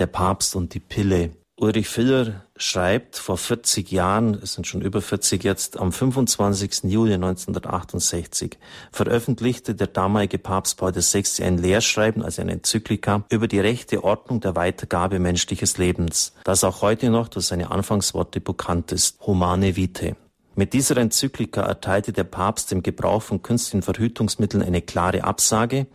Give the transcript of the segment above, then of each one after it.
Der Papst und die Pille. Ulrich Filler schreibt vor 40 Jahren, es sind schon über 40 jetzt, am 25. Juli 1968 veröffentlichte der damalige Papst Paul VI. ein Lehrschreiben, also eine Enzyklika, über die rechte Ordnung der Weitergabe menschliches Lebens, das auch heute noch durch seine Anfangsworte bekannt ist, Humane Vitae. Mit dieser Enzyklika erteilte der Papst dem Gebrauch von künstlichen Verhütungsmitteln eine klare Absage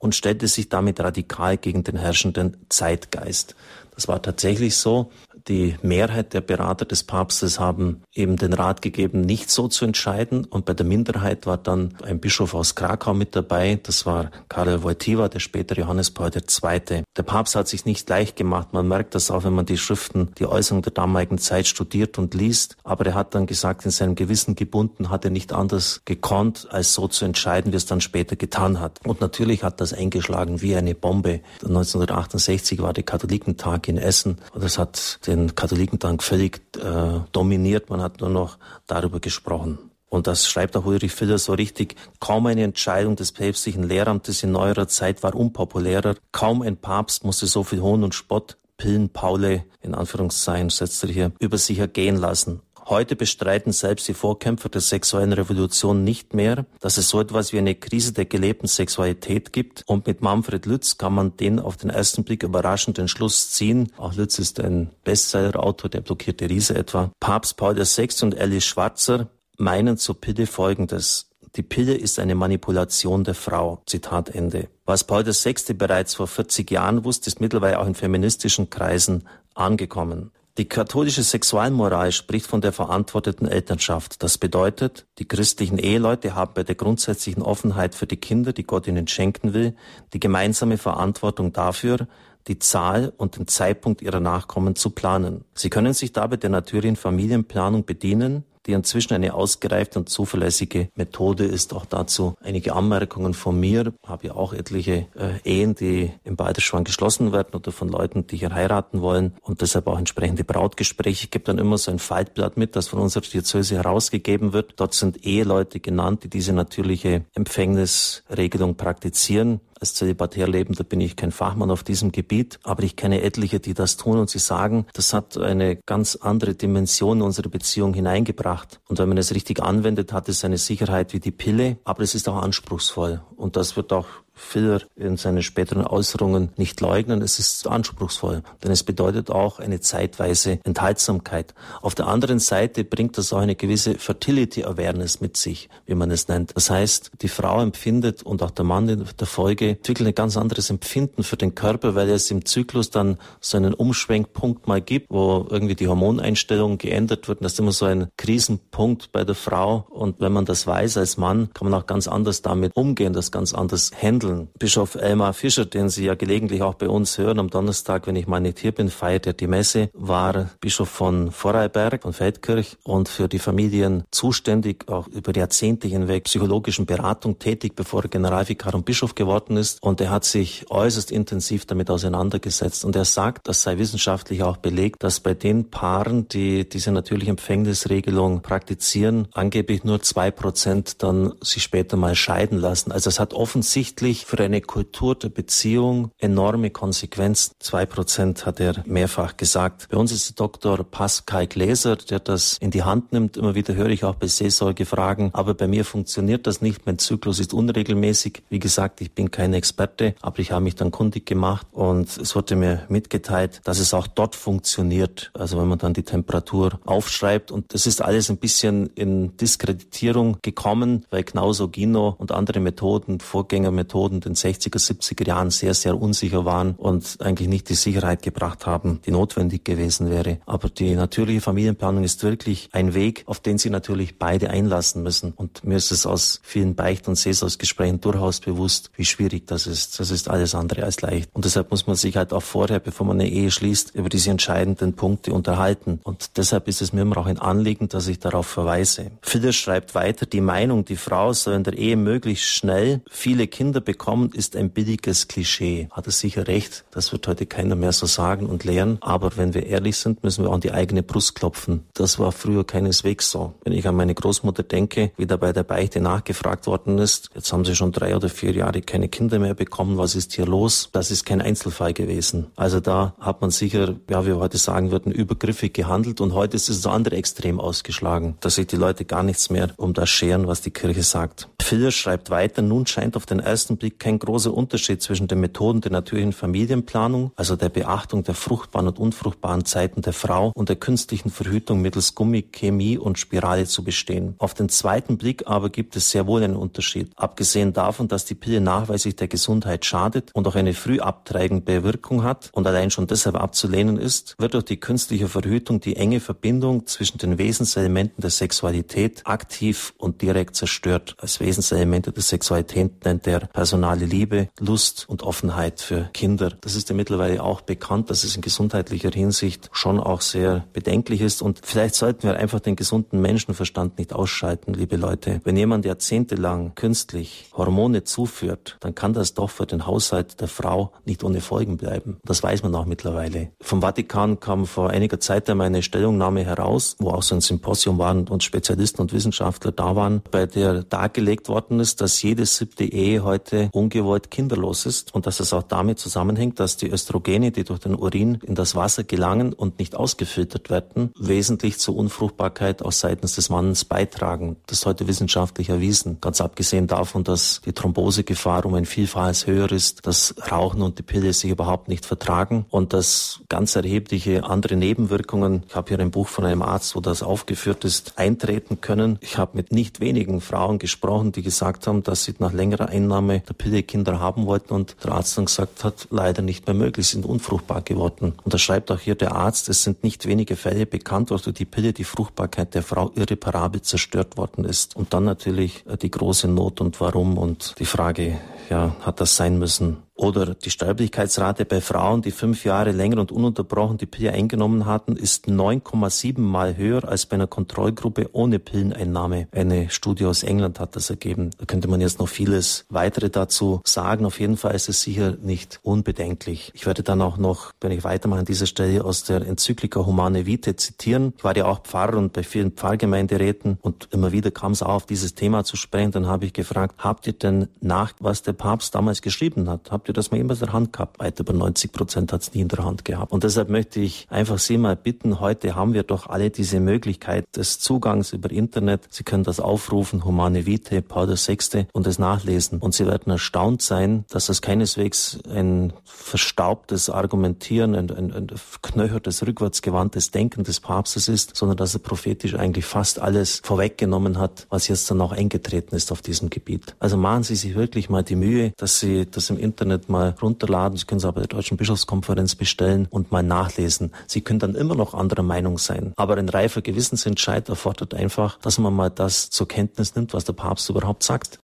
und stellte sich damit radikal gegen den herrschenden Zeitgeist. Das war tatsächlich so. Die Mehrheit der Berater des Papstes haben eben den Rat gegeben, nicht so zu entscheiden. Und bei der Minderheit war dann ein Bischof aus Krakau mit dabei. Das war Karel Wojtyła, der spätere Johannes Paul II. Der Papst hat sich nicht leicht gemacht. Man merkt das auch, wenn man die Schriften, die Äußerungen der damaligen Zeit studiert und liest. Aber er hat dann gesagt, in seinem Gewissen gebunden, hat er nicht anders gekonnt, als so zu entscheiden, wie es dann später getan hat. Und natürlich hat das eingeschlagen wie eine Bombe. 1968 war der Katholikentag in Essen. Und das hat den Katholikentag völlig äh, dominiert. Man hat nur noch darüber gesprochen. Und das schreibt auch Ulrich Filler so richtig. Kaum eine Entscheidung des päpstlichen Lehramtes in neuerer Zeit war unpopulärer. Kaum ein Papst musste so viel Hohn und Spott, Pillen, Paule, in Anführungszeichen setzt er hier, über sich ergehen lassen. Heute bestreiten selbst die Vorkämpfer der sexuellen Revolution nicht mehr, dass es so etwas wie eine Krise der gelebten Sexualität gibt. Und mit Manfred Lütz kann man den auf den ersten Blick überraschenden Schluss ziehen. Auch Lütz ist ein Bestsellerautor, der blockierte Riese etwa. Papst Paul VI. und Alice Schwarzer meinen zur Pille Folgendes. Die Pille ist eine Manipulation der Frau. Zitat Ende. Was Paul VI. bereits vor 40 Jahren wusste, ist mittlerweile auch in feministischen Kreisen angekommen. Die katholische Sexualmoral spricht von der verantworteten Elternschaft. Das bedeutet, die christlichen Eheleute haben bei der grundsätzlichen Offenheit für die Kinder, die Gott ihnen schenken will, die gemeinsame Verantwortung dafür, die Zahl und den Zeitpunkt ihrer Nachkommen zu planen. Sie können sich dabei der natürlichen Familienplanung bedienen, die inzwischen eine ausgereifte und zuverlässige Methode ist. Auch dazu einige Anmerkungen von mir. Ich habe ja auch etliche äh, Ehen, die im Balderschwang geschlossen werden oder von Leuten, die hier heiraten wollen und deshalb auch entsprechende Brautgespräche. Ich gebe dann immer so ein Faltblatt mit, das von unserer Diözese herausgegeben wird. Dort sind Eheleute genannt, die diese natürliche Empfängnisregelung praktizieren als zölibatär Lebender bin ich kein Fachmann auf diesem Gebiet, aber ich kenne etliche, die das tun und sie sagen, das hat eine ganz andere Dimension in unsere Beziehung hineingebracht. Und wenn man es richtig anwendet, hat es eine Sicherheit wie die Pille, aber es ist auch anspruchsvoll. Und das wird auch Filler in seinen späteren Äußerungen nicht leugnen. Es ist anspruchsvoll, denn es bedeutet auch eine zeitweise Enthaltsamkeit. Auf der anderen Seite bringt das auch eine gewisse Fertility Awareness mit sich, wie man es nennt. Das heißt, die Frau empfindet und auch der Mann in der Folge entwickelt ein ganz anderes Empfinden für den Körper, weil es im Zyklus dann so einen Umschwenkpunkt mal gibt, wo irgendwie die Hormoneinstellung geändert wird. Das ist immer so ein Krisenpunkt bei der Frau. Und wenn man das weiß als Mann, kann man auch ganz anders damit umgehen, das ganz anders handeln handeln. Bischof Elmar Fischer, den Sie ja gelegentlich auch bei uns hören, am Donnerstag, wenn ich mal nicht hier bin, feiert er die Messe, war Bischof von Vorarlberg, von Feldkirch und für die Familien zuständig, auch über Jahrzehnte hinweg psychologischen Beratung tätig, bevor er Generalvikar und Bischof geworden ist. Und er hat sich äußerst intensiv damit auseinandergesetzt. Und er sagt, das sei wissenschaftlich auch belegt, dass bei den Paaren, die diese natürliche Empfängnisregelung praktizieren, angeblich nur zwei Prozent dann sich später mal scheiden lassen. Also es hat offensichtlich natürlich für eine Kultur der Beziehung enorme Konsequenzen. Zwei Prozent hat er mehrfach gesagt. Bei uns ist Dr. Pascal Gläser, der das in die Hand nimmt. Immer wieder höre ich auch bei Seelsorgefragen, aber bei mir funktioniert das nicht. Mein Zyklus ist unregelmäßig. Wie gesagt, ich bin kein Experte, aber ich habe mich dann kundig gemacht und es wurde mir mitgeteilt, dass es auch dort funktioniert. Also wenn man dann die Temperatur aufschreibt und das ist alles ein bisschen in Diskreditierung gekommen, weil Knausogino und andere Methoden, Vorgängermethoden Methoden den 60er, 70er Jahren sehr, sehr unsicher waren und eigentlich nicht die Sicherheit gebracht haben, die notwendig gewesen wäre. Aber die natürliche Familienplanung ist wirklich ein Weg, auf den sie natürlich beide einlassen müssen. Und mir ist es aus vielen Beicht- und Seelsorgsgesprächen durchaus bewusst, wie schwierig das ist. Das ist alles andere als leicht. Und deshalb muss man sich halt auch vorher, bevor man eine Ehe schließt, über diese entscheidenden Punkte unterhalten. Und deshalb ist es mir immer auch ein Anliegen, dass ich darauf verweise. Philipp schreibt weiter, die Meinung, die Frau soll in der Ehe möglichst schnell viele Kinder bekommen, ist ein billiges Klischee. Hat er sicher recht. Das wird heute keiner mehr so sagen und lehren. Aber wenn wir ehrlich sind, müssen wir an die eigene Brust klopfen. Das war früher keineswegs so. Wenn ich an meine Großmutter denke, wie da bei der Beichte nachgefragt worden ist, jetzt haben sie schon drei oder vier Jahre keine Kinder mehr bekommen, was ist hier los? Das ist kein Einzelfall gewesen. Also da hat man sicher, ja, wie wir heute sagen würden, übergriffig gehandelt und heute ist es das andere Extrem ausgeschlagen, dass sich die Leute gar nichts mehr um das scheren, was die Kirche sagt. Filler schreibt weiter, nun scheint auf den ersten Blick kein großer Unterschied zwischen den Methoden der natürlichen Familienplanung, also der Beachtung der fruchtbaren und unfruchtbaren Zeiten der Frau und der künstlichen Verhütung mittels Gummi, Chemie und Spirale zu bestehen. Auf den zweiten Blick aber gibt es sehr wohl einen Unterschied. Abgesehen davon, dass die Pille nachweislich der Gesundheit schadet und auch eine früh abtreibende Wirkung hat und allein schon deshalb abzulehnen ist, wird durch die künstliche Verhütung die enge Verbindung zwischen den Wesenselementen der Sexualität aktiv und direkt zerstört. Als Wesenselemente der Sexualität nennt er personale Liebe, Lust und Offenheit für Kinder. Das ist ja mittlerweile auch bekannt, dass es in gesundheitlicher Hinsicht schon auch sehr bedenklich ist und vielleicht sollten wir einfach den gesunden Menschenverstand nicht ausschalten, liebe Leute. Wenn jemand jahrzehntelang künstlich Hormone zuführt, dann kann das doch für den Haushalt der Frau nicht ohne Folgen bleiben. Das weiß man auch mittlerweile. Vom Vatikan kam vor einiger Zeit einmal eine Stellungnahme heraus, wo auch so ein Symposium waren und Spezialisten und Wissenschaftler da waren, bei der dargelegt worden ist, dass jede siebte Ehe heute ungewollt kinderlos ist und dass es auch damit zusammenhängt, dass die Östrogene, die durch den Urin in das Wasser gelangen und nicht ausgefiltert werden, wesentlich zur Unfruchtbarkeit auch seitens des Mannes beitragen. Das ist heute wissenschaftlich erwiesen. Ganz abgesehen davon, dass die Thrombosegefahr um ein Vielfaches höher ist, dass Rauchen und die Pille sich überhaupt nicht vertragen und dass ganz erhebliche andere Nebenwirkungen, ich habe hier ein Buch von einem Arzt, wo das aufgeführt ist, eintreten können. Ich habe mit nicht wenigen Frauen gesprochen, die gesagt haben, dass sie nach längerer Einnahme der Pille Kinder haben wollten und der Arzt dann gesagt hat, leider nicht mehr möglich, sind unfruchtbar geworden. Und da schreibt auch hier der Arzt, es sind nicht wenige Fälle bekannt, wo durch die Pille die Fruchtbarkeit der Frau irreparabel zerstört worden ist. Und dann natürlich die große Not und warum und die Frage, ja, hat das sein müssen? Oder die Sterblichkeitsrate bei Frauen, die fünf Jahre länger und ununterbrochen die Pille eingenommen hatten, ist 9,7 mal höher als bei einer Kontrollgruppe ohne Pilleneinnahme. Eine Studie aus England hat das ergeben. Da könnte man jetzt noch vieles weitere dazu sagen. Auf jeden Fall ist es sicher nicht unbedenklich. Ich werde dann auch noch, wenn ich weitermache an dieser Stelle, aus der Enzyklika Humane Vitae zitieren. Ich war ja auch Pfarrer und bei vielen Pfarrgemeinderäten und immer wieder kam es auf dieses Thema zu sprechen. Dann habe ich gefragt, habt ihr denn nach, was der Papst damals geschrieben hat? Habt ihr das mal jemals in der Hand gehabt? Weit über 90 Prozent hat es nie in der Hand gehabt. Und deshalb möchte ich einfach Sie mal bitten, heute haben wir doch alle diese Möglichkeit des Zugangs über Internet. Sie können das aufrufen, Humane Vitae, Paul VI. und es nachlesen. Und Sie werden erstaunt sein, dass das keineswegs ein verstaubtes Argumentieren, ein, ein, ein knöchertes, rückwärtsgewandtes Denken des Papstes ist, sondern dass er prophetisch eigentlich fast alles vorweggenommen hat, was jetzt dann auch eingetreten ist auf diesem Gebiet. Also machen Sie sich wirklich mal die Mühe, dass Sie das im Internet mal runterladen. Sie können es aber der Deutschen Bischofskonferenz bestellen und mal nachlesen. Sie können dann immer noch anderer Meinung sein. Aber ein reifer Gewissensentscheid erfordert einfach, dass man mal das zur Kenntnis nimmt, was der Papst überhaupt sagt.